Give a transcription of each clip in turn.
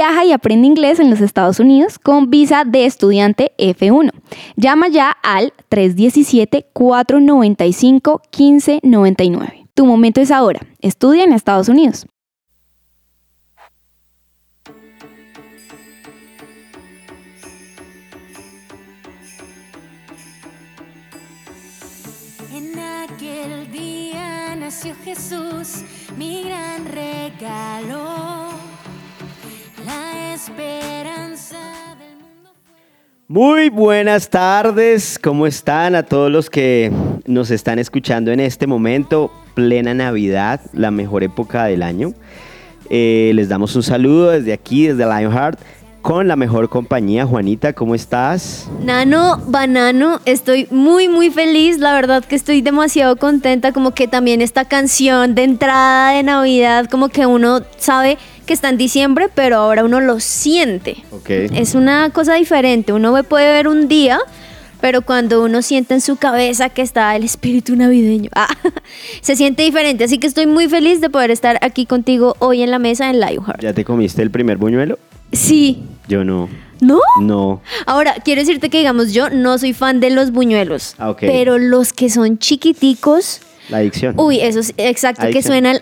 viaja y aprende inglés en los Estados Unidos con visa de estudiante F1. Llama ya al 317-495-1599. Tu momento es ahora. Estudia en Estados Unidos. Jesús, mi gran regalo, la esperanza del mundo. Muy buenas tardes, ¿cómo están a todos los que nos están escuchando en este momento? Plena Navidad, la mejor época del año. Eh, les damos un saludo desde aquí, desde Lionheart, con la mejor compañía. Juanita, ¿cómo estás? Nano, banano, estoy muy muy feliz, la verdad que estoy demasiado contenta, como que también esta canción de entrada de Navidad, como que uno sabe que está en diciembre, pero ahora uno lo siente. Ok. Es una cosa diferente, uno puede ver un día, pero cuando uno siente en su cabeza que está el espíritu navideño, ah, se siente diferente, así que estoy muy feliz de poder estar aquí contigo hoy en la mesa en Lionheart. ¿Ya te comiste el primer buñuelo? Sí, Yo no. ¿no? No. Ahora, quiero decirte que, digamos, yo no soy fan de los buñuelos. Ah, ok. Pero los que son chiquiticos, La adicción. uy, esos, exacto, que suena el...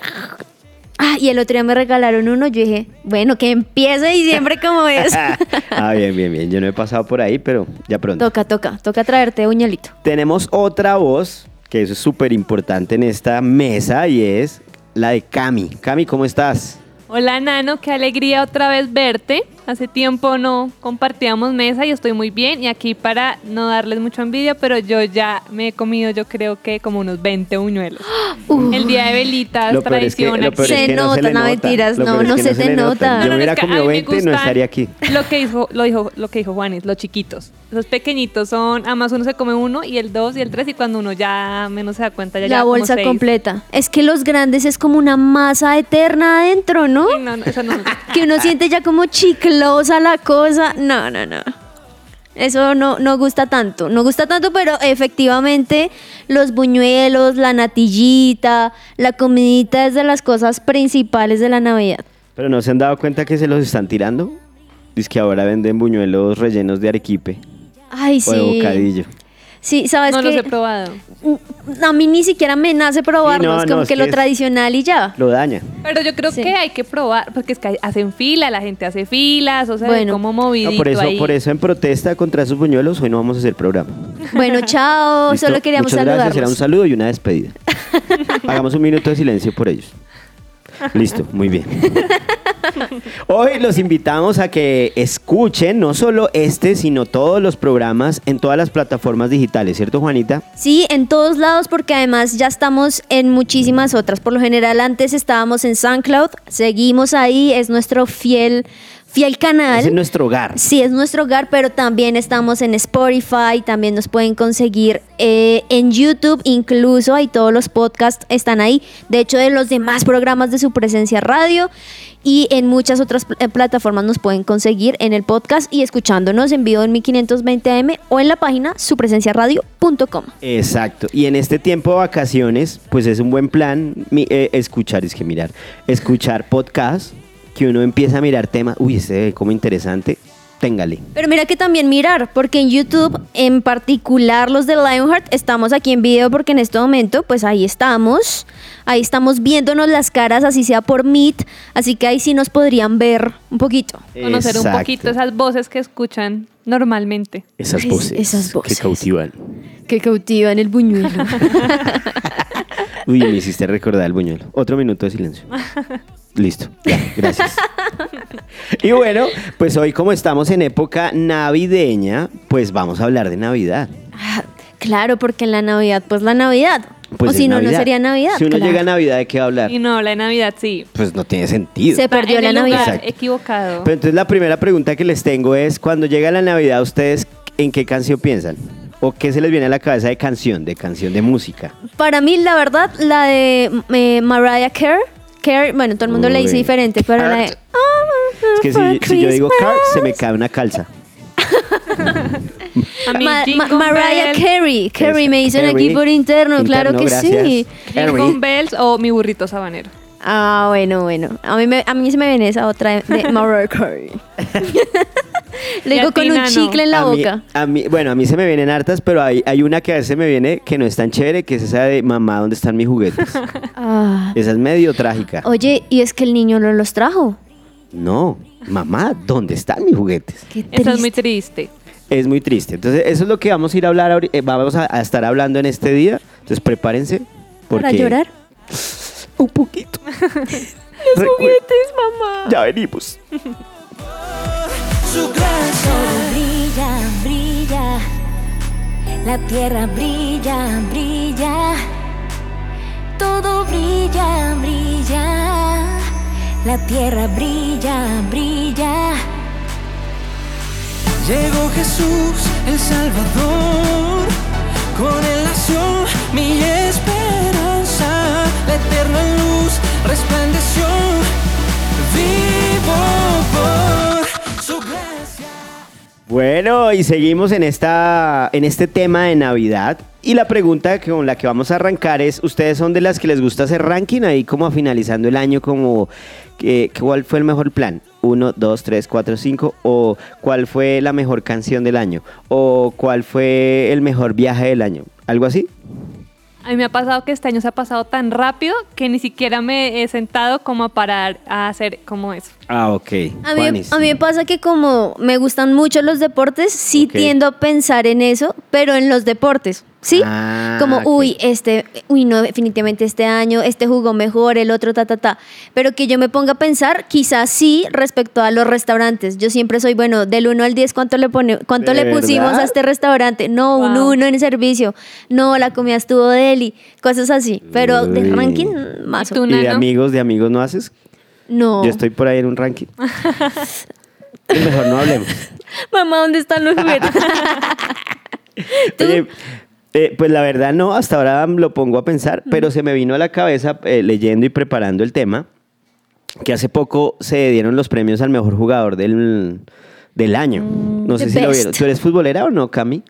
Ah, y el otro día me regalaron uno, yo dije, bueno, que empiece diciembre como es. ah, bien, bien, bien. Yo no he pasado por ahí, pero ya pronto. toca, toca, toca traerte buñuelito. Tenemos otra voz, que eso es súper importante en esta mesa, y es la de Cami. Cami, ¿cómo estás? Hola Nano, qué alegría otra vez verte. Hace tiempo no compartíamos mesa y estoy muy bien. Y aquí para no darles mucho envidia, pero yo ya me he comido yo creo que como unos 20 buñuelos. El día de velitas, Lo peor es que- tradición es Se que no se le nota, no, nota. mentiras, no, es no que se se te nota. Yo No, no, hubiera es que a comido mí me 20 y no estaría aquí. Lo que dijo, lo dijo, lo que dijo Juanis, los chiquitos. Los pequeñitos son, además uno se come uno y el dos y el tres y cuando uno ya menos se da cuenta ya La bolsa completa. Es que los grandes es como una masa eterna adentro, ¿no? No, no, eso no. que uno siente ya como chiclosa la cosa. No, no, no. Eso no, no gusta tanto. No gusta tanto, pero efectivamente los buñuelos, la natillita, la comidita es de las cosas principales de la Navidad. Pero no se han dado cuenta que se los están tirando. Dice que ahora venden buñuelos rellenos de arequipe Ay, o de sí. bocadillo. Sí, sabes No los que he probado. a mí ni siquiera me nace probarlos, Sí, no, como no, es que lo tradicional y ya. Lo daña. Pero yo creo Sí. que hay que probar, porque es que hacen fila, la gente hace filas, o sea, Bueno. como No, movidito por, eso, ahí. por eso en protesta contra esos buñuelos hoy no vamos a hacer programa. Bueno, chao. ¿Listo? Solo queríamos Muchas gracias. Era un saludo y una despedida. Hagamos un minuto de silencio por ellos. Listo, muy bien. Hoy los invitamos a que escuchen no solo este, sino todos los programas en todas las plataformas digitales, ¿cierto, Juanita? Sí, en todos lados porque además ya estamos en muchísimas otras. Por lo general antes estábamos en SoundCloud, seguimos ahí, es nuestro fiel fiel canal. Es nuestro hogar. Sí, es nuestro hogar, pero también estamos en Spotify, también nos pueden conseguir eh, en YouTube, incluso ahí todos los podcasts están ahí. De hecho, de los demás programas de su presencia radio y en muchas otras pl- eh, plataformas nos pueden conseguir en el podcast y escuchándonos en vivo en 1520 AM o en la página supresenciaradio.com. Exacto. Y en este tiempo de vacaciones, pues es un buen plan mi- eh, escuchar, es que mirar, escuchar podcast, que uno empieza a mirar temas, uy, este ve como interesante, téngale. Pero mira que también mirar, porque en YouTube, en particular los de Lionheart, estamos aquí en video porque en este momento, pues ahí estamos, ahí estamos viéndonos las caras, así sea por Meet, así que ahí sí nos podrían ver un poquito. Conocer un poquito esas voces que escuchan normalmente. Esas Es- voces, esas que voces. cautivan. Que cautivan el buñuelo. Uy, me hiciste recordar el buñuelo. Otro minuto de silencio. Listo, ya, gracias. y bueno, pues hoy como estamos en época navideña, pues vamos a hablar de Navidad. Ah, claro, porque en la Navidad, pues la Navidad. Pues o si no, no sería Navidad. Si uno claro. llega a Navidad, ¿de qué va a hablar? Y no, la de Navidad sí. Pues no tiene sentido. Se perdió en la el Navidad. Exacto. equivocado. Pero entonces la primera pregunta que les tengo es, cuando llega la Navidad, ¿ustedes ¿en qué canción piensan? ¿O qué se les viene a la cabeza de canción, de canción de música? Para mí, la verdad, la de eh, Mariah Carey, Carey, bueno, todo el mundo le dice Uy. diferente, pero la de... Es que si, si yo digo car, se me cae una calza. A mí Ma- Jingle Ma- Mariah Carey, Carey me dicen aquí por interno, claro Interno, que gracias. sí. Jingle Carey. Bells o mi burrito sabanero. Ah, bueno, bueno. A mí, me, a mí se me viene esa otra de, de Mariah Carey. A digo con un chicle en la a mí- boca. a mí, bueno, a mí se me vienen hartas, pero hay, hay una que a veces me viene que no es tan chévere, que es esa de mamá, ¿dónde están mis juguetes? Ah. esa es medio trágica. Oye, y es que el niño no los trajo. No, mamá, ¿dónde están mis juguetes? Eso es muy triste. Es muy triste. Entonces, eso es lo que vamos a ir a hablar, eh, vamos a, a estar hablando en este día. Entonces, prepárense. Porque ¿Para llorar? Un poquito. Los juguetes, mamá. Ya venimos. Su gracia brilla, brilla. La tierra brilla, brilla. Todo brilla, brilla. La tierra brilla, brilla. Llegó Jesús el Salvador, con él nació mi esperanza, la eterna luz resplandeció, vivo por Bueno, y seguimos en, esta, en este tema de Navidad. Y la pregunta con la que vamos a arrancar es, ¿ustedes son de las que les gusta hacer ranking ahí como finalizando el año como que, cuál fue el mejor plan? Uno, dos, tres, cuatro, cinco. O cuál fue la mejor canción del año. O cuál fue el mejor viaje del año. ¿Algo así? A mí me ha pasado que este año se ha pasado tan rápido que ni siquiera me he sentado como a parar a hacer como eso. Ah, ok. A mí, a mí me pasa que como me gustan mucho los deportes, sí tiendo a pensar en eso, pero en los deportes, ¿sí? Ah, como, uy, este, uy, no, definitivamente este año, este jugó mejor, el otro, ta, ta, ta. Pero que yo me ponga a pensar, quizás sí, respecto a los restaurantes. Yo siempre soy, bueno, del 1 al 10, ¿cuánto le, pone, cuánto ¿De le pusimos verdad? a este restaurante? No, un Wow. 1 en servicio. No, la comida estuvo deli. Cosas así. Pero de ranking, más ¿Y o tú, ¿Y de amigos, de amigos no haces? No. Yo estoy por ahí en un ranking. Y mejor no hablemos. Mamá, ¿dónde están los juguetes? Oye, eh, pues la verdad no, hasta ahora lo pongo a pensar, pero se me vino a la cabeza eh, leyendo y preparando el tema, que hace poco se dieron los premios al mejor jugador del, del año. No sé si lo vieron. ¿Tú eres futbolera o no, Cami?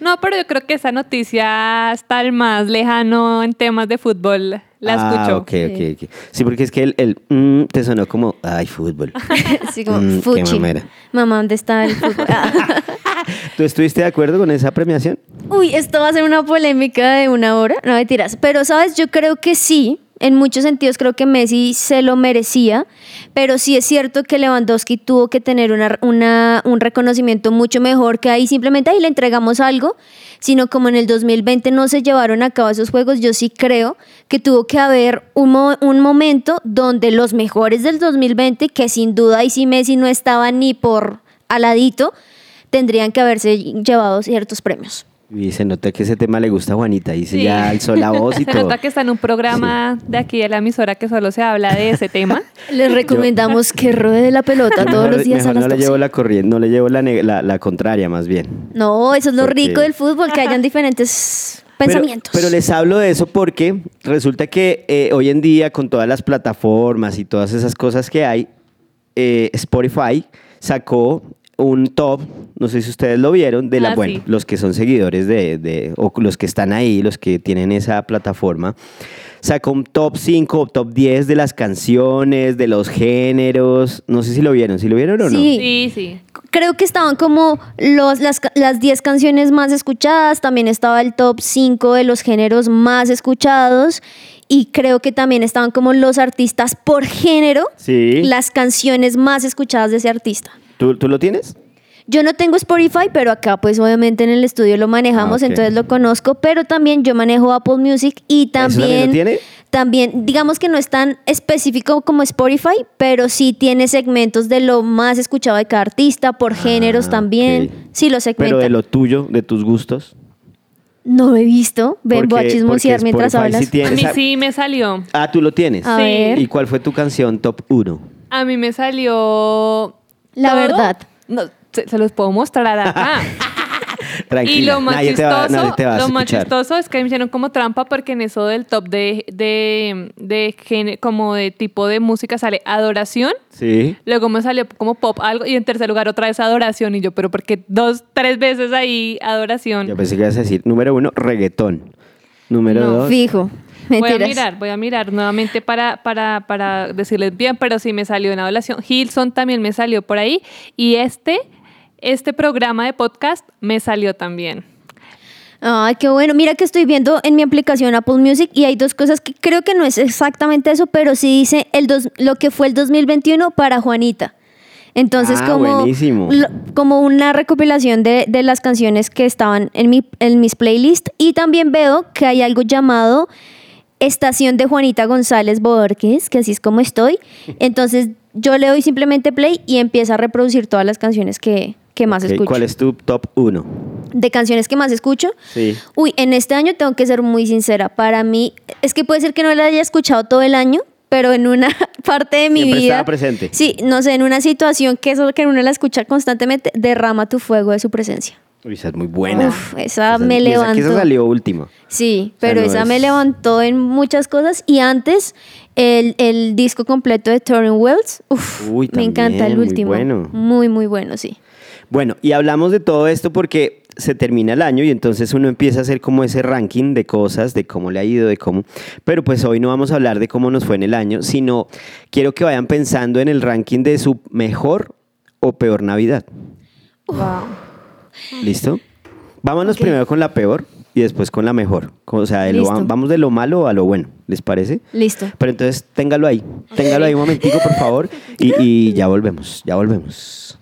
No, pero yo creo que esa noticia está el más lejano en temas de fútbol. La ah, escuchó. ok, ok, ok. Sí, porque es que el, el, mm, te sonó como, ay, fútbol. Así como, Mm, qué. Mamá, ¿dónde está el fútbol? ¿Tú estuviste de acuerdo con esa premiación? Uy, esto va a ser una polémica de una hora. No mentiras. Pero, ¿sabes? Yo creo que sí. En muchos sentidos creo que Messi se lo merecía, pero sí es cierto que Lewandowski tuvo que tener un reconocimiento mucho mejor que ahí simplemente ahí le entregamos algo, sino como en el 2020 no se llevaron a cabo esos juegos, yo sí creo que tuvo que haber un momento donde los mejores del 2020, que sin duda ahí sí Messi no estaba ni por aladito, tendrían que haberse llevado ciertos premios. Y se nota que ese tema le gusta a Juanita y se Sí. ya alzó la voz y Se todo. nota que está en un programa de aquí de la emisora que solo se habla de ese tema. Les recomendamos que ruede la pelota todos Mejor- los días a mejor las no le 12. llevo la corriente, no le llevo la, la, la contraria más bien. No, eso es lo Porque- rico del fútbol, que hayan diferentes Pero- pensamientos. Pero, les hablo de eso porque resulta que eh, hoy en día con todas las plataformas y todas esas cosas que hay, eh, Spotify sacó un top, no sé si ustedes lo vieron, de la, Ah, bueno, sí. los que son seguidores de, de- o los que están ahí, los que tienen esa plataforma, sacó un top 5 o top 10 de las canciones, de los géneros, no sé si lo vieron, si lo vieron o no. Sí. Sí, sí. Creo que estaban como los, las, las 10 canciones más escuchadas, también estaba el top 5 de los géneros más escuchados y creo que también estaban como los artistas por género, Sí. las canciones más escuchadas de ese artista. ¿Tú, ¿Tú lo tienes? Yo no tengo Spotify, pero acá pues obviamente en el estudio lo manejamos, Ah, entonces lo conozco, pero también yo manejo Apple Music y también también... lo tiene? También, digamos que no es tan específico como Spotify, pero sí tiene segmentos de lo más escuchado de cada artista, por géneros Ah, también. ok. Sí, lo segmenta. Pero de lo tuyo, de tus gustos. No lo he visto. Ven, voy a chismosear mientras Spotify hablas. sí tiene A mí sí me salió. Ah, tú lo tienes. A Sí. ver. ¿Y cuál fue tu canción top 1? A mí me salió. La todo. verdad. No, se, se los puedo mostrar acá. Tranquila, Y lo más, nadie te va- chistoso, nadie te va a lo más chistoso es que me hicieron como trampa porque en eso del top de, de, de como de tipo de música sale adoración. Sí. Luego me salió como pop algo y en tercer lugar otra vez adoración. Y yo, pero porque dos, tres veces ahí adoración. Yo pensé que ibas a decir, número uno, reggaetón. Número No. dos. Fijo. Voy a mirar, voy a mirar nuevamente para, para, para decirles bien, pero sí me salió en adoración. Hilson también me salió por ahí. Y este, este programa de podcast me salió también. Ay, qué bueno. Mira que estoy viendo en mi aplicación Apple Music y hay dos cosas que creo que no es exactamente eso, pero sí dice el dos- lo que fue el 2021 para Juanita. Entonces, Ah, como, buenísimo. lo- como una recopilación de, de las canciones que estaban en, mi, en mis playlists. Y también veo que hay algo llamado Estación de Juanita González Borges, que así es como estoy. Entonces, yo le doy simplemente play y empieza a reproducir todas las canciones que, que más Ok, escucho. ¿Cuál es tu top uno? De canciones que más escucho. Sí. Uy, en este año tengo que ser muy sincera. Para mí, es que puede ser que no la haya escuchado todo el año, pero en una parte de mi Siempre vida. estaba presente. Sí, no sé, en una situación que eso que uno la escucha constantemente, derrama tu fuego de su presencia. Uy, esa es muy buena. Uf, esa me y esa- que levantó. esa salió último. Sí, sea, pero no esa es- me levantó en muchas cosas. Y antes, el, el disco completo de Torren Wells, uf, Uy, me encanta el también, muy último. bueno. Muy, muy bueno, sí. Bueno, y hablamos de todo esto porque se termina el año y entonces uno empieza a hacer como ese ranking de cosas, de cómo le ha ido, de cómo... Pero pues hoy no vamos a hablar de cómo nos fue en el año, sino quiero que vayan pensando en el ranking de su mejor o peor Navidad. ¿Listo? Vámonos Ok. primero con la peor y después con la mejor. O sea, de lo- vamos de lo malo a lo bueno, ¿les parece? Listo. Pero entonces téngalo ahí, téngalo ahí un momentico, por favor, y, y ya volvemos, ya volvemos.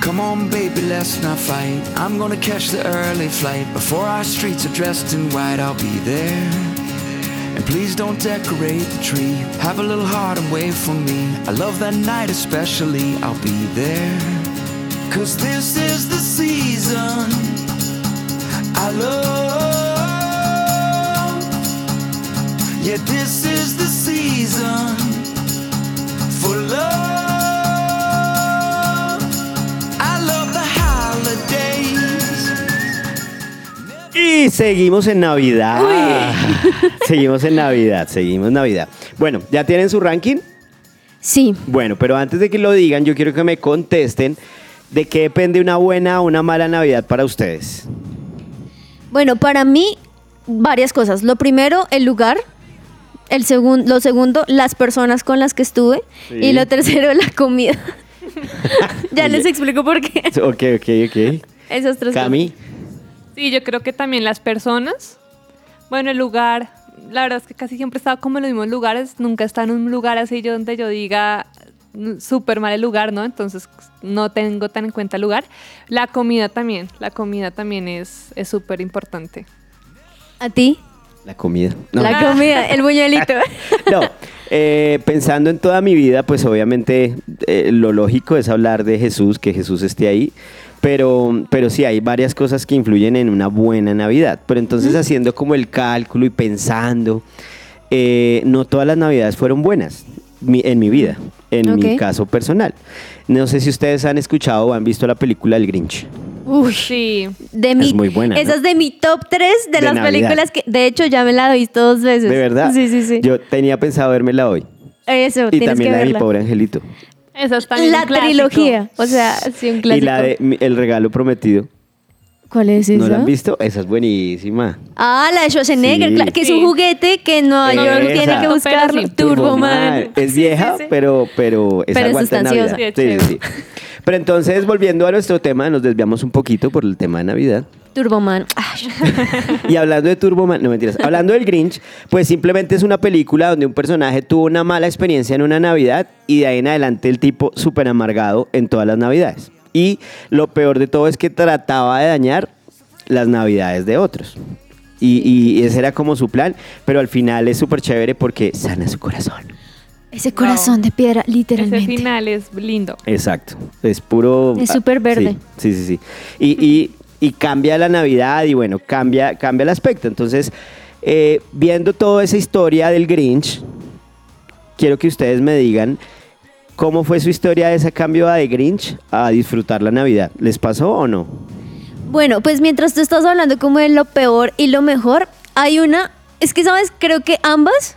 Come on, baby, let's not fight. I'm gonna catch the early flight. Before our streets are dressed in white, I'll be there. And please don't decorate the tree. Have a little heart and wait for me. I love that night especially. I'll be there. Cause this is the season I love. Yeah, this is the season for love. Y seguimos en Navidad. seguimos en Navidad, seguimos en Navidad. Bueno, ¿ya tienen su ranking? Sí. Bueno, pero antes de que lo digan, yo quiero que me contesten de qué depende una buena o una mala Navidad para ustedes. Bueno, para mí, varias cosas. Lo primero, el lugar. El segun- lo segundo, las personas con las que estuve. Sí. Y lo tercero, la comida. ya Oye. les explico por qué. Ok, ok, ok. Esas tres Cami, Sí, yo creo que también las personas. Bueno, el lugar. La verdad es que casi siempre he estado como en los mismos lugares. Nunca he estado en un lugar así yo donde yo diga mm, súper mal el lugar, ¿no? Entonces no tengo tan en cuenta el lugar. La comida también. La comida también es es súper importante. ¿A ti? la comida. No. La comida, el buñuelito. No, eh, pensando en toda mi vida, pues obviamente eh, lo lógico es hablar de Jesús, que Jesús esté ahí, pero, pero sí hay varias cosas que influyen en una buena Navidad. Pero entonces haciendo como el cálculo y pensando, eh, no todas las Navidades fueron buenas mi- en mi vida, en mi caso personal. No sé si ustedes han escuchado o han visto la película El Grinch. Uy. Sí. De mi, muy buena, ¿no? Esa es de mi top 3 de, De las Navidad. películas que, de hecho, ya me la he visto dos veces. ¿De verdad? Sí, sí, sí. Yo tenía pensado vérmela hoy. Eso, Y tienes también que la de mi pobre angelito. Esa es también La un trilogía, o sea, sí, un Y clásico. la de El regalo prometido. ¿Cuál es esa? ¿No la han visto? Esa es buenísima. Ah, la de Schwarzenegger, Sí. que es Sí. un juguete que en Nueva Esa. York tiene que Pero buscarlo. sí. Turboman. Es vieja, sí. pero, pero es Pero es aguanta en sustanciosa. Navidad. Sí, es Sí, sí, sí. Pero entonces, volviendo a nuestro tema, nos desviamos un poquito por el tema de Navidad. Turboman. Y hablando de Turboman, no mentiras, hablando del Grinch, pues simplemente es una película donde un personaje tuvo una mala experiencia en una Navidad y de ahí en adelante el tipo súper amargado en todas las Navidades. Y lo peor de todo es que trataba de dañar las Navidades de otros. Y, y ese era como su plan, pero al final es súper chévere porque sana su corazón. ese corazón de piedra, Ese literalmente. final es lindo. Exacto, es puro... Es súper verde. Sí, sí, sí. sí. Y, y- y cambia la Navidad y bueno, cambia, cambia el aspecto. Entonces, eh, viendo toda esa historia del Grinch, quiero que ustedes me digan cómo fue su historia de ese cambio de Grinch a disfrutar la Navidad. ¿Les pasó o no? Bueno, pues mientras tú estás hablando como de lo peor y lo mejor, hay una, es que sabes, creo que ambas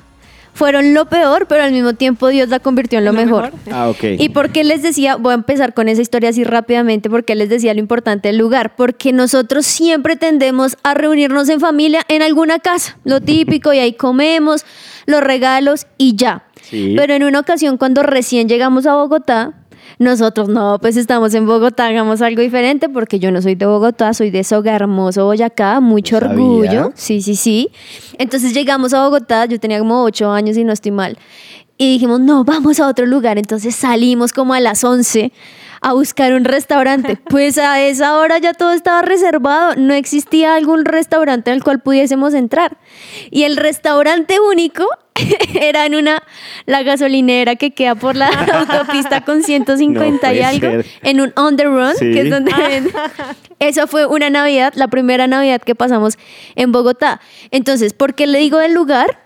fueron lo peor, pero al mismo tiempo Dios la convirtió en lo, mejor. Ah, ok. ¿Y por qué les decía? Voy a empezar con esa historia así rápidamente, porque les decía lo importante del lugar, porque nosotros siempre tendemos a reunirnos en familia en alguna casa, lo típico, y ahí comemos los regalos y ya. Sí. Pero en una ocasión, cuando recién llegamos a Bogotá, nosotros no, pues estamos en Bogotá, hagamos algo diferente, porque yo no soy de Bogotá, soy de Soga Hermoso, Boyacá, mucho No sabía. orgullo. Sí, sí, sí. Entonces llegamos a Bogotá, yo tenía como ocho años y no estoy mal. Y dijimos, no, vamos a otro lugar. Entonces salimos como a las 11 a buscar un restaurante. Pues a esa hora ya todo estaba reservado, no existía algún restaurante al cual pudiésemos entrar. Y el restaurante único era en una, la gasolinera que queda por la autopista con 150 No y algo, ser. en un on the run, Sí. que es donde ven- Esa fue una Navidad, la primera Navidad que pasamos en Bogotá. Entonces, ¿por qué le digo del lugar?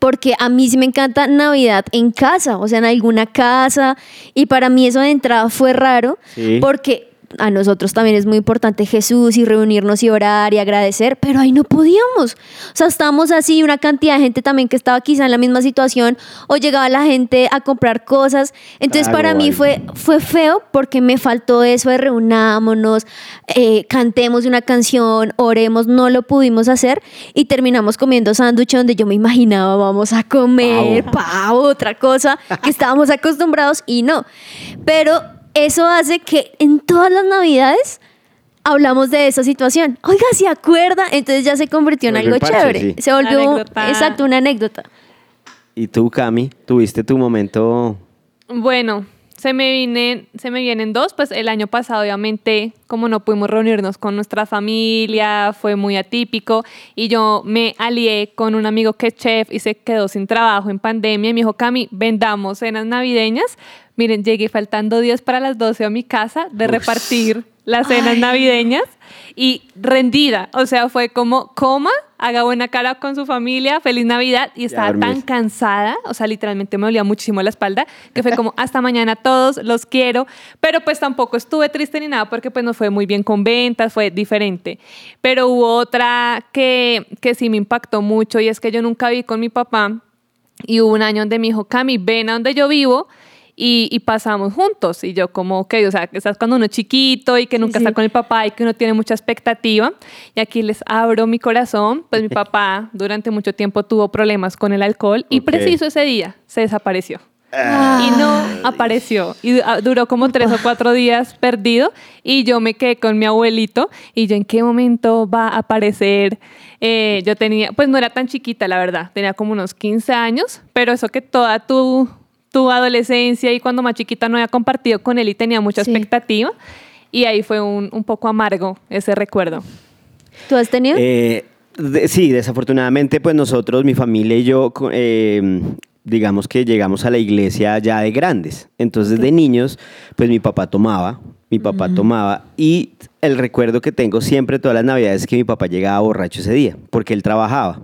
Porque a mí sí me encanta Navidad en casa, o sea, en alguna casa. Y para mí eso de entrada fue raro, Sí. porque a nosotros también es muy importante Jesús y reunirnos y orar y agradecer, pero ahí no podíamos. O sea, estábamos así, una cantidad de gente también que estaba quizá en la misma situación, o llegaba la gente a comprar cosas. Entonces, Claro, para mí fue, fue feo porque me faltó eso de reunámonos, eh, cantemos una canción, oremos, no lo pudimos hacer y terminamos comiendo sándwich donde yo me imaginaba vamos a comer pavo, otra cosa que estábamos acostumbrados y no. Pero eso hace que en todas las navidades hablamos de esa situación. Oiga, ¿se acuerda? Entonces ya se convirtió en algo parche, chévere. sí. Se volvió, Anécdota. exacto, una anécdota. ¿Y tú, Cami, tuviste tu momento? Bueno, se me, vienen, se me vienen dos, pues el año pasado obviamente como no pudimos reunirnos con nuestra familia, fue muy atípico y yo me alié con un amigo que es chef y se quedó sin trabajo en pandemia y me dijo, Cami, vendamos cenas navideñas. Miren, llegué faltando 10 para las 12 a mi casa de repartir las cenas navideñas y rendida, o sea, fue como coma, haga buena cara con su familia, feliz Navidad y estaba tan cansada, o sea, literalmente me dolía muchísimo la espalda, que fue como hasta mañana a todos, los quiero, pero pues tampoco estuve triste ni nada porque pues nos fue muy bien con ventas, fue diferente. Pero hubo otra que, que sí me impactó mucho y es que yo nunca vi con mi papá y hubo un año donde me dijo, Cami, ven a donde yo vivo y, y pasamos juntos. Y yo como, ok, o sea, que estás cuando uno es chiquito y que nunca sí. está con el papá y que uno tiene mucha expectativa. Y aquí les abro mi corazón, pues mi papá durante mucho tiempo tuvo problemas con el alcohol y preciso ese día se desapareció. Y no apareció. Y ah, duró como tres o cuatro días perdido. Y yo me quedé con mi abuelito. Y yo, ¿en qué momento va a aparecer? Eh, yo tenía, pues no era tan chiquita, la verdad. Tenía como unos 15 años. Pero eso que toda tu, tu adolescencia y cuando más chiquita no había compartido con él y tenía mucha Sí. expectativa. Y ahí fue un, un poco amargo ese recuerdo. ¿Tú has tenido? Eh, de- sí, desafortunadamente, pues nosotros, mi familia y yo, eh, digamos que llegamos a la iglesia ya de grandes. Entonces, de niños, pues mi papá tomaba, mi papá tomaba. Y el recuerdo que tengo siempre todas las navidades es que mi papá llegaba borracho ese día, porque él trabajaba.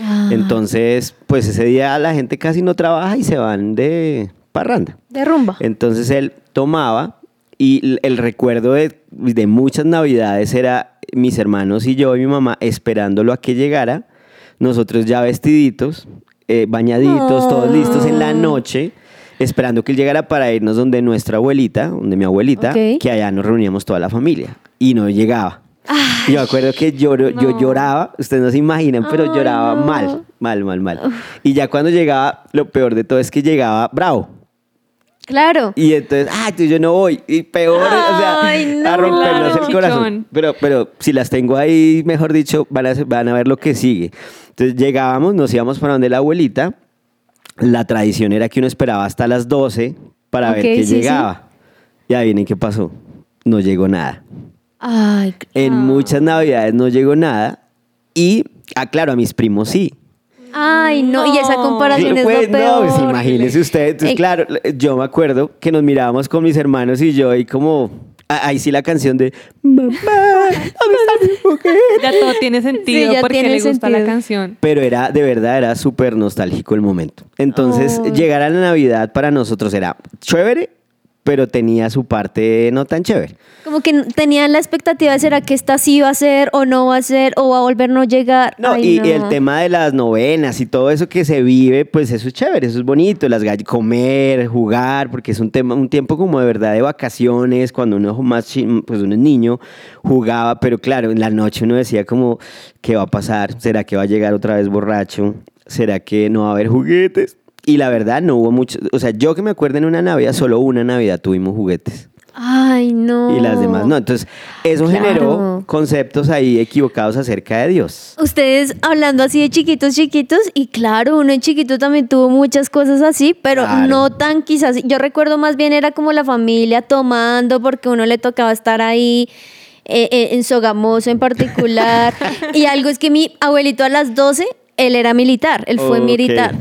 Ah, Entonces, pues ese día la gente casi no trabaja y se van de parranda. de rumba. Entonces él tomaba y el recuerdo de, de muchas navidades era mis hermanos y yo y mi mamá esperándolo a que llegara, nosotros ya vestiditos, eh, bañaditos, todos listos en la noche, esperando que él llegara para irnos donde nuestra abuelita, donde mi abuelita, que allá nos reuníamos toda la familia y no llegaba. Yo me acuerdo que lloro- yo lloraba, ustedes no se imaginan, pero Ay, lloraba no. mal, mal, mal, mal. Y ya cuando llegaba, lo peor de todo es que llegaba bravo. Claro. Y entonces, ah, tú yo no voy. Y peor, o sea, no. a rompernos Claro. el corazón. Pero, pero si las tengo ahí, mejor dicho, van a, van a ver lo que sigue. Entonces llegábamos, nos íbamos para donde la abuelita. La tradición era que uno esperaba hasta las 12 para ver que sí, sí. llegaba. Y adivinen qué pasó. No llegó nada. Ay, En muchas navidades no llegó nada. Y, ah, claro, a mis primos sí. ay, no. Y esa No. comparación es Pues lo no, peor. pues imagínese usted. Entonces, claro, yo me acuerdo que nos mirábamos con mis hermanos y yo y como, ahí sí la canción de Mamá, ¿dónde está mi juguete? Ya todo tiene sentido Sí, ya porque tiene le gusta la sentido. canción. Pero era, de verdad, era súper nostálgico el momento. Entonces, Oh. llegar a la Navidad para nosotros era chévere, pero tenía su parte no tan chévere. Como que tenían la expectativa de será que esta sí va a ser o no va a ser o va a volver no llegar. No, Ay, y, no. y el tema de las novenas y todo eso que se vive, pues eso es chévere, eso es bonito, las comer, jugar, porque es un tema, un tiempo como de verdad de vacaciones, cuando uno más pues uno es niño, jugaba, pero claro, en la noche uno decía como, ¿qué va a pasar? ¿Será que va a llegar otra vez borracho? ¿Será que no va a haber juguetes? Y la verdad no hubo mucho, o sea, yo que me acuerdo en una Navidad, solo una Navidad tuvimos juguetes. Ay, no. Y las demás no. Entonces, eso Claro. generó conceptos ahí equivocados acerca de Dios. Ustedes hablando así de chiquitos, chiquitos, y claro, uno en chiquito también tuvo muchas cosas así, pero Claro. no tan quizás. Yo recuerdo más bien era como la familia tomando, porque uno le tocaba estar ahí. eh, eh, en Sogamoso en particular. y algo es que mi abuelito a las 12, él era militar, él fue militar.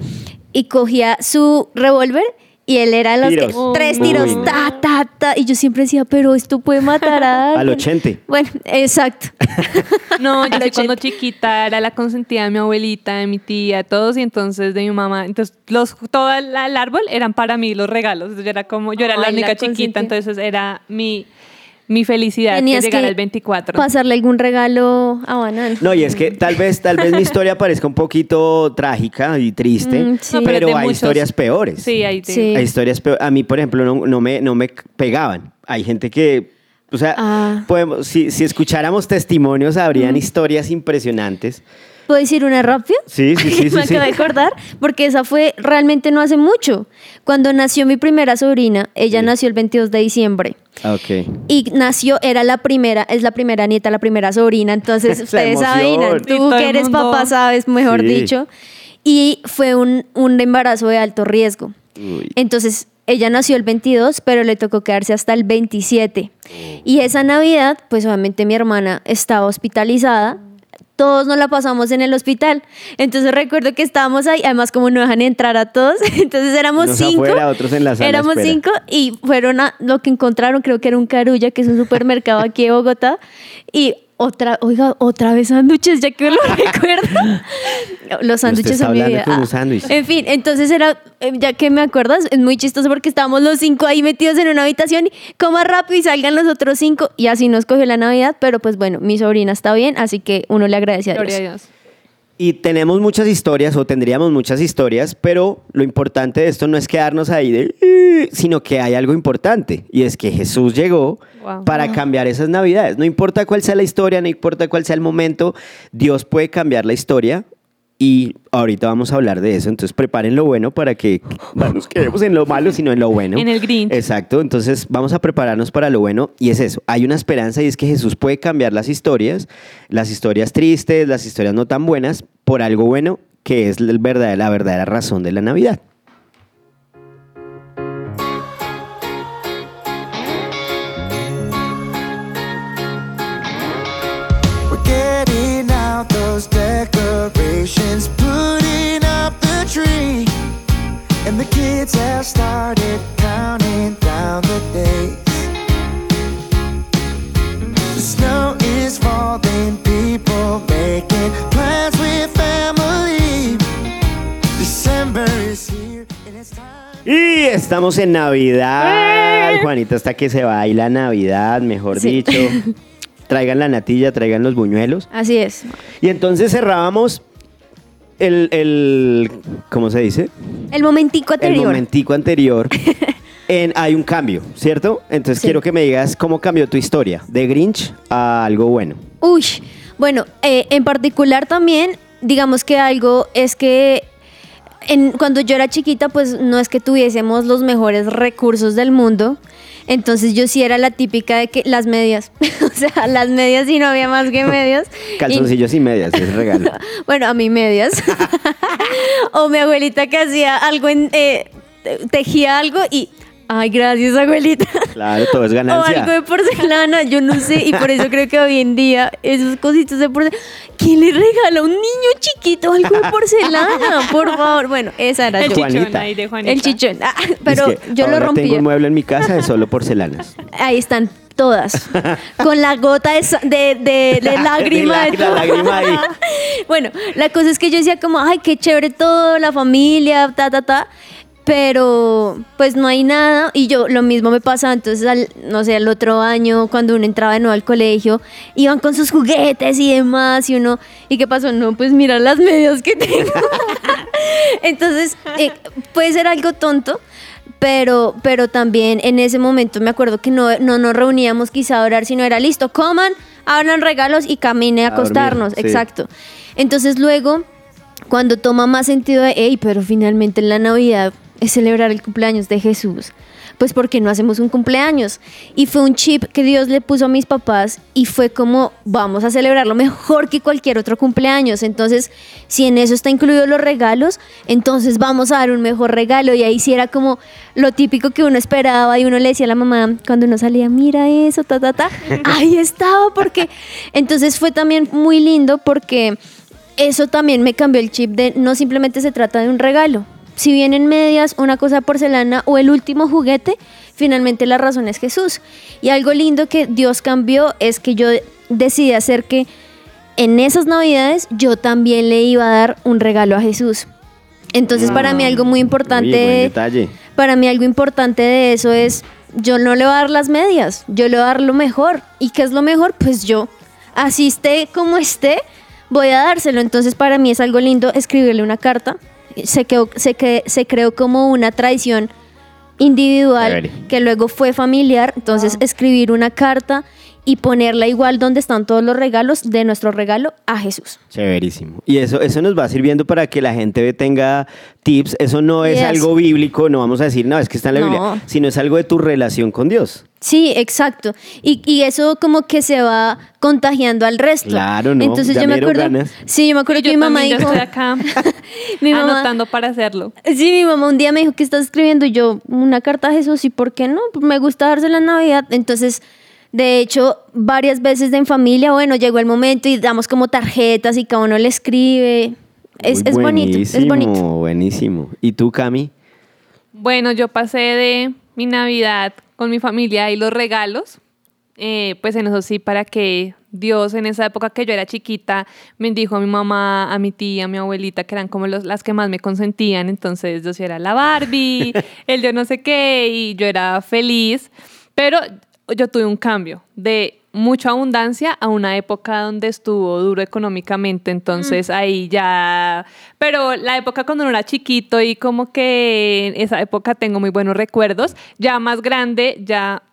Y cogía su revólver y él era los que- tres tiros, no. ta, ta, ta. Y yo siempre decía, pero esto puede matar a Al alguien. 80. Bueno, exacto. No, yo sí cuando 80. chiquita era la consentida de mi abuelita, de mi tía, todos, y entonces de mi mamá. Entonces, los, todo el, el árbol eran para mí los regalos. Entonces, yo era como, yo era la Ay, la única chiquita, entonces era mi, mi felicidad Tenías que llegara que el 24. Pasarle algún regalo a Banana. No, y es que tal vez, tal vez mi historia parezca un poquito trágica y triste, Mm, sí. No, pero hay muchos- historias peores. Sí. Hay historias peores. A mí, por ejemplo, no, no me, no me pegaban. Hay gente que, o sea, Ah. podemos, si, si escucháramos testimonios, habrían historias impresionantes. ¿Puedo decir una rápido? Sí, sí, sí, sí. Me sí. acabo de acordar, porque esa fue realmente no hace mucho. Cuando nació mi primera sobrina, ella Sí. nació el 22 de diciembre. Ok. Y nació, era la primera, es la primera nieta, la primera sobrina. Entonces, ustedes saben. Sí, tú que eres papá sabes, mejor Sí. dicho. Y fue un, un embarazo de alto riesgo. Uy. Entonces, ella nació el 22, pero le tocó quedarse hasta el 27. Y esa Navidad, pues obviamente mi hermana estaba hospitalizada. Todos nos la pasamos en el hospital. Entonces recuerdo que estábamos ahí, además como no dejan entrar a todos, entonces éramos cinco. afuera, otros en la sala de Éramos espera. cinco y fueron a lo que encontraron, creo que era un Carulla, que es un supermercado aquí de Bogotá. Y otra, oiga, otra vez sándwiches, ya que lo recuerdo. Los sándwiches son mi vida. Ah. En fin, entonces era, eh, ya que me acuerdas, es muy chistoso porque estábamos los cinco ahí metidos en una habitación y coma rápido y salgan los otros cinco y así nos cogió la Navidad, pero pues bueno, mi sobrina está bien, así que uno le agradece a Dios. Gloria a Dios. Y tenemos muchas historias, o tendríamos muchas historias, pero lo importante de esto no es quedarnos ahí de, "Eh", sino que hay algo importante, y es que Jesús llegó Wow. para cambiar esas navidades. No importa cuál sea la historia, no importa cuál sea el momento, Dios puede cambiar la historia. Y ahorita vamos a hablar de eso, entonces preparen lo bueno para que no nos quedemos en lo malo, sino en lo bueno. En el Grinch. Exacto, entonces vamos a prepararnos para lo bueno y es eso, hay una esperanza y es que Jesús puede cambiar las historias, las historias tristes, las historias no tan buenas, por algo bueno que es el verdadera- la verdadera razón de la Navidad. Those decorations, putting up the tree. And the kids have started counting down the days. The snow is falling, people making plans with family. December is here, and it's time. Y estamos en Navidad, Juanita, hasta que se baila Navidad, mejor Sí. dicho. Traigan la natilla, traigan los buñuelos. Así es. Y entonces cerrábamos el, el ¿cómo se dice? El momentico el anterior. momentico anterior en hay un cambio, ¿cierto? Entonces Sí. quiero que me digas cómo cambió tu historia de Grinch a algo bueno. Uy, bueno, eh, en particular también, digamos que algo es que en- cuando yo era chiquita, pues no es que tuviésemos los mejores recursos del mundo. Entonces yo sí era la típica de que las medias, o sea, las medias y no había más que medias. Y- Calzoncillos y medias, es regalo. bueno, a mí medias. o mi abuelita que hacía algo en... eh, tejía algo y... Ay, gracias, abuelita. Claro, todo es O algo ganancia. de porcelana, yo no sé, y por eso creo que hoy en día esos cositos de porcelana. ¿Quién le regala a un niño chiquito algo de porcelana? Por favor. Bueno, esa era El yo. Juanita. chichón ahí de Juanita. El chichón. Ah, pero Es que yo lo ahora rompí. tengo un mueble en mi casa de solo porcelanas. Ahí están. todas, con la gota de, sa- de, de- de lágrima. De de la- todo. la lágrima ahí. bueno, la cosa es que yo decía como, ay, qué chévere todo, la familia, ta, ta, ta. Pero pues no hay nada y yo lo mismo me pasaba entonces al, no sé, el otro año cuando uno entraba de nuevo al colegio, iban con sus juguetes y demás y uno, ¿y qué pasó? No, pues mira las medias que tengo. entonces eh, puede ser algo tonto, pero, pero también en ese momento me acuerdo que no, no nos reuníamos quizá a orar, sino era listo, coman, abran regalos y camine a A dormir, acostarnos, sí. exacto. Entonces luego, cuando toma más sentido de, hey, pero finalmente en la Navidad es celebrar el cumpleaños de Jesús, pues ¿por qué no hacemos un cumpleaños? Y fue un chip que Dios le puso a mis papás y fue como, vamos a celebrarlo mejor que cualquier otro cumpleaños. Entonces, si en eso está incluido los regalos, entonces vamos a dar un mejor regalo. Y ahí sí era como lo típico que uno esperaba y uno le decía a la mamá cuando uno salía, mira eso, ta, ta, ta. Ahí estaba, porque entonces fue también muy lindo porque eso también me cambió el chip de no simplemente se trata de un regalo. Si vienen medias, una cosa de porcelana o el último juguete, finalmente la razón es Jesús. Y algo lindo que Dios cambió es que yo decidí hacer que en esas navidades yo también le iba a dar un regalo a Jesús. Entonces para mí algo muy Uy, importante detalle. para mí algo importante de eso es, yo no le voy a dar las medias, yo le voy a dar lo mejor. ¿Y qué es lo mejor? Pues yo, así esté como esté, voy a dárselo. Entonces para mí es algo lindo escribirle una carta. Se, quedó, se, que- se creó como una tradición individual que luego fue familiar. Entonces escribir una carta y ponerla igual donde están todos los regalos de nuestro regalo a Jesús. Chéverísimo. Y eso, eso nos va sirviendo para que la gente tenga tips. Eso no es Yes. algo bíblico, no vamos a decir, no, es que está en la No. Biblia, sino es algo de tu relación con Dios. Sí, exacto. Y, y eso como que se va contagiando al resto. Claro, ¿no? Entonces Ya yo me acuerdo. ganas. Sí, yo me acuerdo que mi mamá dijo. estoy acá mi mamá. anotando para hacerlo. Sí, mi mamá un día me dijo que estás escribiendo y yo una carta a Jesús y por qué no, me gusta dársela en Navidad. Entonces, de hecho, varias veces en familia, bueno, llegó el momento y damos como tarjetas y cada uno le escribe. Es, bonito, es bonito. buenísimo, Buenísimo. ¿Y tú, Cami? Bueno, yo pasé de mi Navidad con mi familia y los regalos, eh, pues en eso sí, para que Dios en esa época que yo era chiquita bendijo a mi mamá, a mi tía, a mi abuelita, que eran como los- las que más me consentían. Entonces yo sí era la Barbie, el yo no sé qué, y yo era feliz. Pero yo tuve un cambio de mucha abundancia a una época donde estuvo duro económicamente, entonces ahí ya, pero la época cuando uno era chiquito y como que en esa época tengo muy buenos recuerdos, ya más grande, ya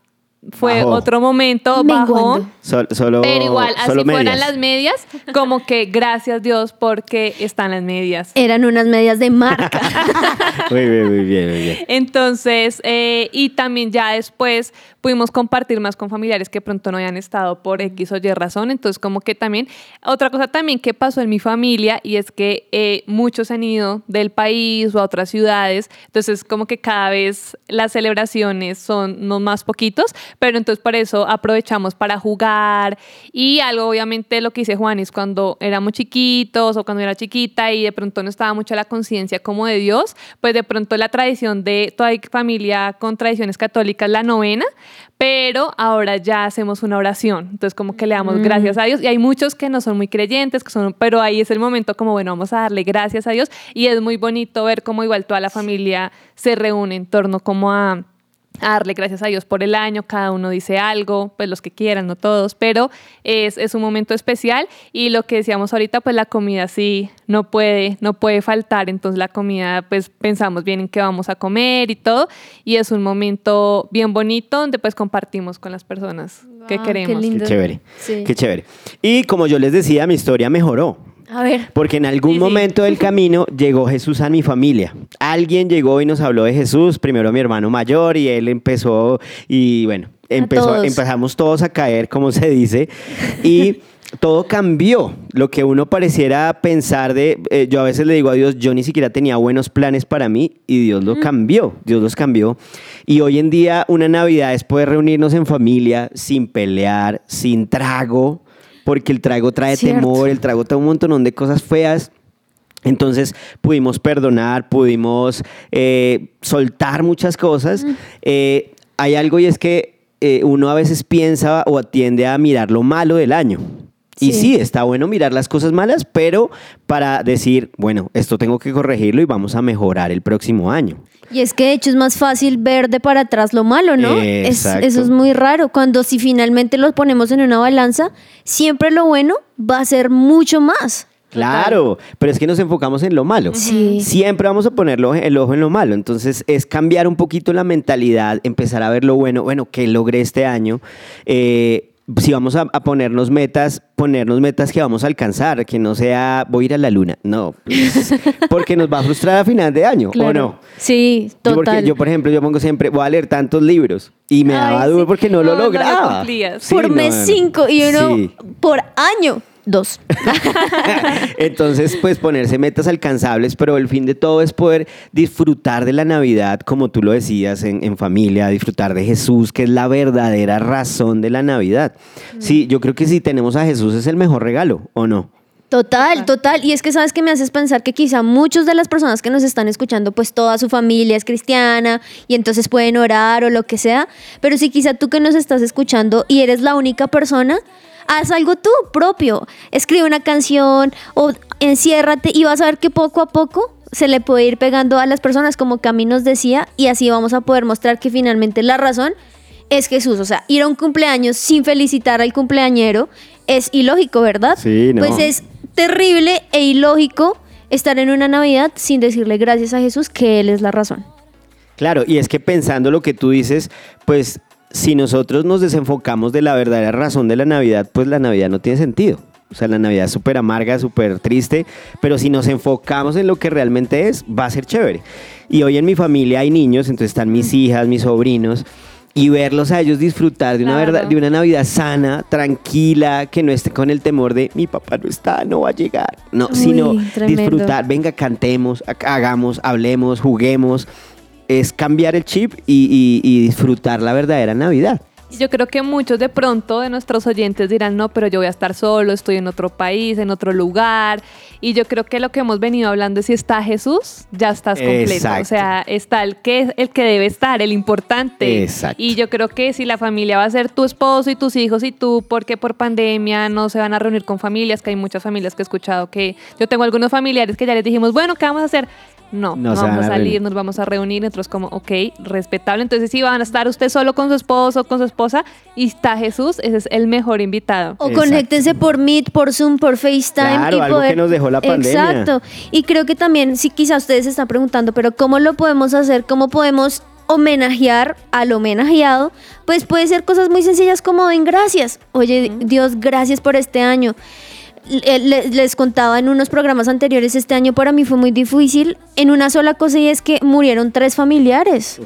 fue Bajó. otro momento, bajó. Sol- solo, Pero igual, así solo fueran medias. las medias, como que gracias Dios porque están las medias. Eran unas medias de marca. Muy bien, muy bien, muy bien. Entonces, eh, y también ya después pudimos compartir más con familiares que pronto no hayan estado por X o Y razón. Entonces, como que también, otra cosa también que pasó en mi familia y es que eh, muchos han ido del país o a otras ciudades. Entonces, como que cada vez las celebraciones son no más poquitos, pero entonces por eso aprovechamos para jugar y algo, obviamente, lo que hice Juanis cuando éramos chiquitos o cuando era chiquita y de pronto no estaba mucho la conciencia como de Dios, pues de pronto la tradición de toda familia con tradiciones católicas, la novena, pero ahora ya hacemos una oración. Entonces, como que le damos gracias a Dios. Y hay muchos que no son muy creyentes, que son, pero ahí es el momento como, bueno, vamos a darle gracias a Dios. Y es muy bonito ver cómo igual toda la familia se reúne en torno como a a darle gracias a Dios por el año, cada uno dice algo, pues los que quieran, no todos, pero es, es un momento especial y lo que decíamos ahorita, pues la comida sí no puede, no puede faltar, entonces la comida, pues pensamos bien en qué vamos a comer y todo, y es un momento bien bonito donde pues compartimos con las personas que qué queremos. lindo. Qué chévere. Sí. Qué chévere. Y como yo les decía, mi historia mejoró. A ver. Porque en algún Sí, sí. momento del camino llegó Jesús a mi familia. Alguien llegó y nos habló de Jesús, primero mi hermano mayor y él empezó y bueno, empezó, todos. empezamos todos a caer, como se dice, y todo cambió. Lo que uno pareciera pensar de, eh, yo a veces le digo a Dios, yo ni siquiera tenía buenos planes para mí y Dios lo cambió, Dios los cambió. Y hoy en día una Navidad es poder reunirnos en familia sin pelear, sin trago, porque el trago trae Cierto. temor, el trago trae un montón de cosas feas. Entonces pudimos perdonar, pudimos eh, soltar muchas cosas. Eh, hay algo y es que eh, uno a veces piensa o tiende a mirar lo malo del año. Y sí, está bueno mirar las cosas malas, pero para decir, bueno, esto tengo que corregirlo y vamos a mejorar el próximo año. Y es que de hecho es más fácil ver de para atrás lo malo, ¿no? Es- eso es muy raro. Cuando si finalmente lo ponemos en una balanza, siempre lo bueno va a ser mucho más. Claro, pero es que nos enfocamos en lo malo. Sí. Siempre vamos a ponerlo el ojo en lo malo. Entonces es cambiar un poquito la mentalidad, empezar a ver lo bueno. Bueno, ¿qué logré este año? Eh, si vamos a, a ponernos metas, ponernos metas que vamos a alcanzar, que no sea voy a ir a la luna. No, pues, porque nos va a frustrar a final de año, ¿o no? Sí, Yo, porque- total. yo, por ejemplo, yo pongo siempre, voy a leer tantos libros y me Ay, daba sí. duro porque no, lo No, no lo lograba. Sí, por no, mes cinco y uno Sí. por año dos. Entonces, pues ponerse metas alcanzables, pero el fin de todo es poder disfrutar de la Navidad, como tú lo decías, en, en familia, disfrutar de Jesús, que es la verdadera razón de la Navidad. Sí, yo creo que si tenemos a Jesús es el mejor regalo, ¿o no? Total, total. Y es que sabes que me haces pensar que quizá muchas de las personas que nos están escuchando, pues toda su familia es cristiana y entonces pueden orar o lo que sea. Pero si quizá tú que nos estás escuchando y eres la única persona, haz algo tú propio. Escribe una canción o enciérrate y vas a ver que poco a poco se le puede ir pegando a las personas como Cami nos decía y así vamos a poder mostrar que finalmente la razón es Jesús. O sea, ir a un cumpleaños sin felicitar al cumpleañero es ilógico, ¿verdad? Sí, no. Pues es terrible e ilógico estar en una Navidad sin decirle gracias a Jesús que Él es la razón. Claro, y es que pensando lo que tú dices, pues si nosotros nos desenfocamos de la verdadera razón de la Navidad, pues la Navidad no tiene sentido. O sea, la Navidad es súper amarga, súper triste, pero si nos enfocamos en lo que realmente es, va a ser chévere. Y hoy en mi familia hay niños, entonces están mis hijas, mis sobrinos, y verlos a ellos disfrutar de una, Claro. verdad, de una Navidad sana, tranquila, que no esté con el temor de mi papá no está, no va a llegar. No, Uy, sino tremendo. disfrutar, venga, cantemos, ha- hagamos, hablemos, juguemos. Es cambiar el chip y, y- y disfrutar la verdadera Navidad. Yo creo que muchos de pronto de nuestros oyentes dirán, no, pero yo voy a estar solo, estoy en otro país, en otro lugar. Y yo creo que lo que hemos venido hablando es si está Jesús, ya estás completo. Exacto. O sea, está el que, el que debe estar, el importante. Exacto. Y yo creo que si la familia va a ser tu esposo y tus hijos y tú, porque por pandemia no se van a reunir con familias, que hay muchas familias que he escuchado que yo tengo algunos familiares que ya les dijimos, bueno, ¿qué vamos a hacer? No, No no, vamos a a salir, reunir. nos vamos a reunir, nosotros como, ok, respetable. Entonces, si van a estar usted solo con su esposo, con su esposa, y está Jesús, ese es el mejor invitado. O Exacto. conéctense por Meet, por Zoom, por FaceTime. Claro, y algo poder... que nos dejó la pandemia. Exacto. Y creo que también, si quizás ustedes se están preguntando, pero ¿cómo lo podemos hacer? ¿Cómo podemos homenajear al homenajeado? Pues puede ser cosas muy sencillas como den gracias. Oye, Dios, gracias por este año. Le- Les contaba en unos programas anteriores, este año para mí fue muy difícil en una sola cosa y es que murieron tres familiares.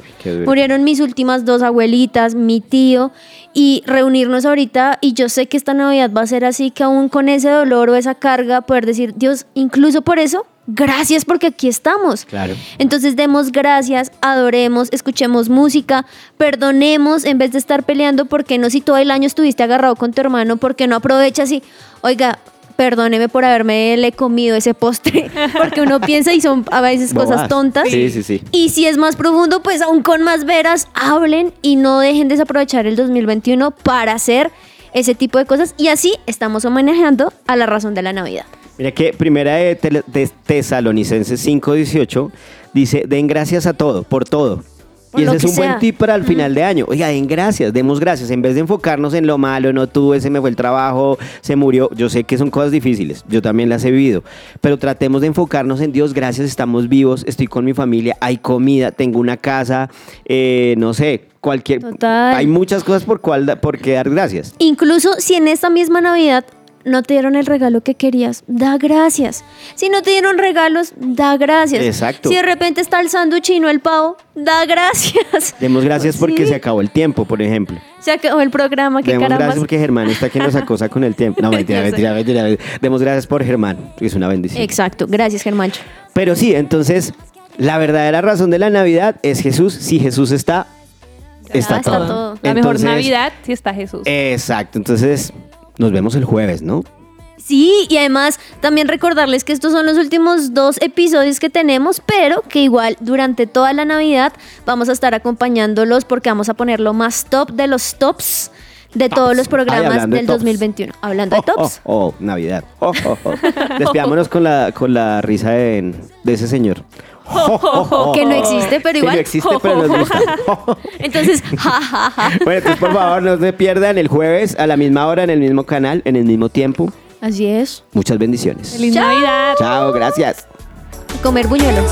Murieron mis últimas dos abuelitas, mi tío, y reunirnos ahorita, y yo sé que esta Navidad va a ser así, que aún con ese dolor o esa carga, poder decir, Dios, incluso por eso, gracias porque aquí estamos. Claro. Entonces demos gracias, adoremos, escuchemos música, perdonemos en vez de estar peleando, porque no si todo el año estuviste agarrado con tu hermano, porque no aprovechas y, oiga, perdóneme por haberme le comido ese postre, porque uno piensa y son a veces cosas tontas. Sí, sí, sí. Y si es más profundo, pues aún con más veras, hablen y no dejen desaprovechar el 2021 para hacer ese tipo de cosas. Y así estamos homenajeando a la razón de la Navidad. Mira que primera de, de Tesalonicenses 5:18 dice, den gracias a todo, por todo. Y ese es un buen tip para el final de año. Oiga, den gracias, demos gracias. En vez de enfocarnos en lo malo, no tuve, se me fue el trabajo, se murió. Yo sé que son cosas difíciles, yo también las he vivido. Pero tratemos de enfocarnos en Dios, gracias, estamos vivos, estoy con mi familia, hay comida, tengo una casa, eh, no sé, cualquier... Total. Hay muchas cosas por, cual, por qué dar gracias. Incluso si en esta misma Navidad no te dieron el regalo que querías, da gracias. Si no te dieron regalos, da gracias. Exacto. Si de repente está el sándwich y no el pavo, da gracias. Demos gracias porque Sí. se acabó el tiempo, por ejemplo. Se acabó el programa, qué Demos gracias porque Germán está que nos acosa con el tiempo. No, mentira, mentira, mentira, mentira. Demos gracias por Germán, que es una bendición. Exacto, gracias Germancho. Pero sí, entonces, la verdadera razón de la Navidad es Jesús. Si Jesús está, está, Ah, está todo. todo. La mejor Navidad si está Jesús. Exacto, entonces nos vemos el jueves, ¿no? Sí, y además también recordarles que estos son los últimos dos episodios que tenemos, pero que igual durante toda la Navidad vamos a estar acompañándolos porque vamos a poner lo más top de los tops de todos los programas del tops. 2021. Hablando de Oh, oh, tops. Oh, Navidad. Oh, oh, oh. Despidámonos con la, con la risa de, de ese señor. Que no existe, pero Que igual. no existe, pero nos gusta. Entonces, ja, ja, ja. Bueno, entonces por favor no se pierdan el jueves a la misma hora, en el mismo canal, en el mismo tiempo. Así es. Muchas bendiciones. Feliz Navidad. Chao, gracias. Comer buñuelos.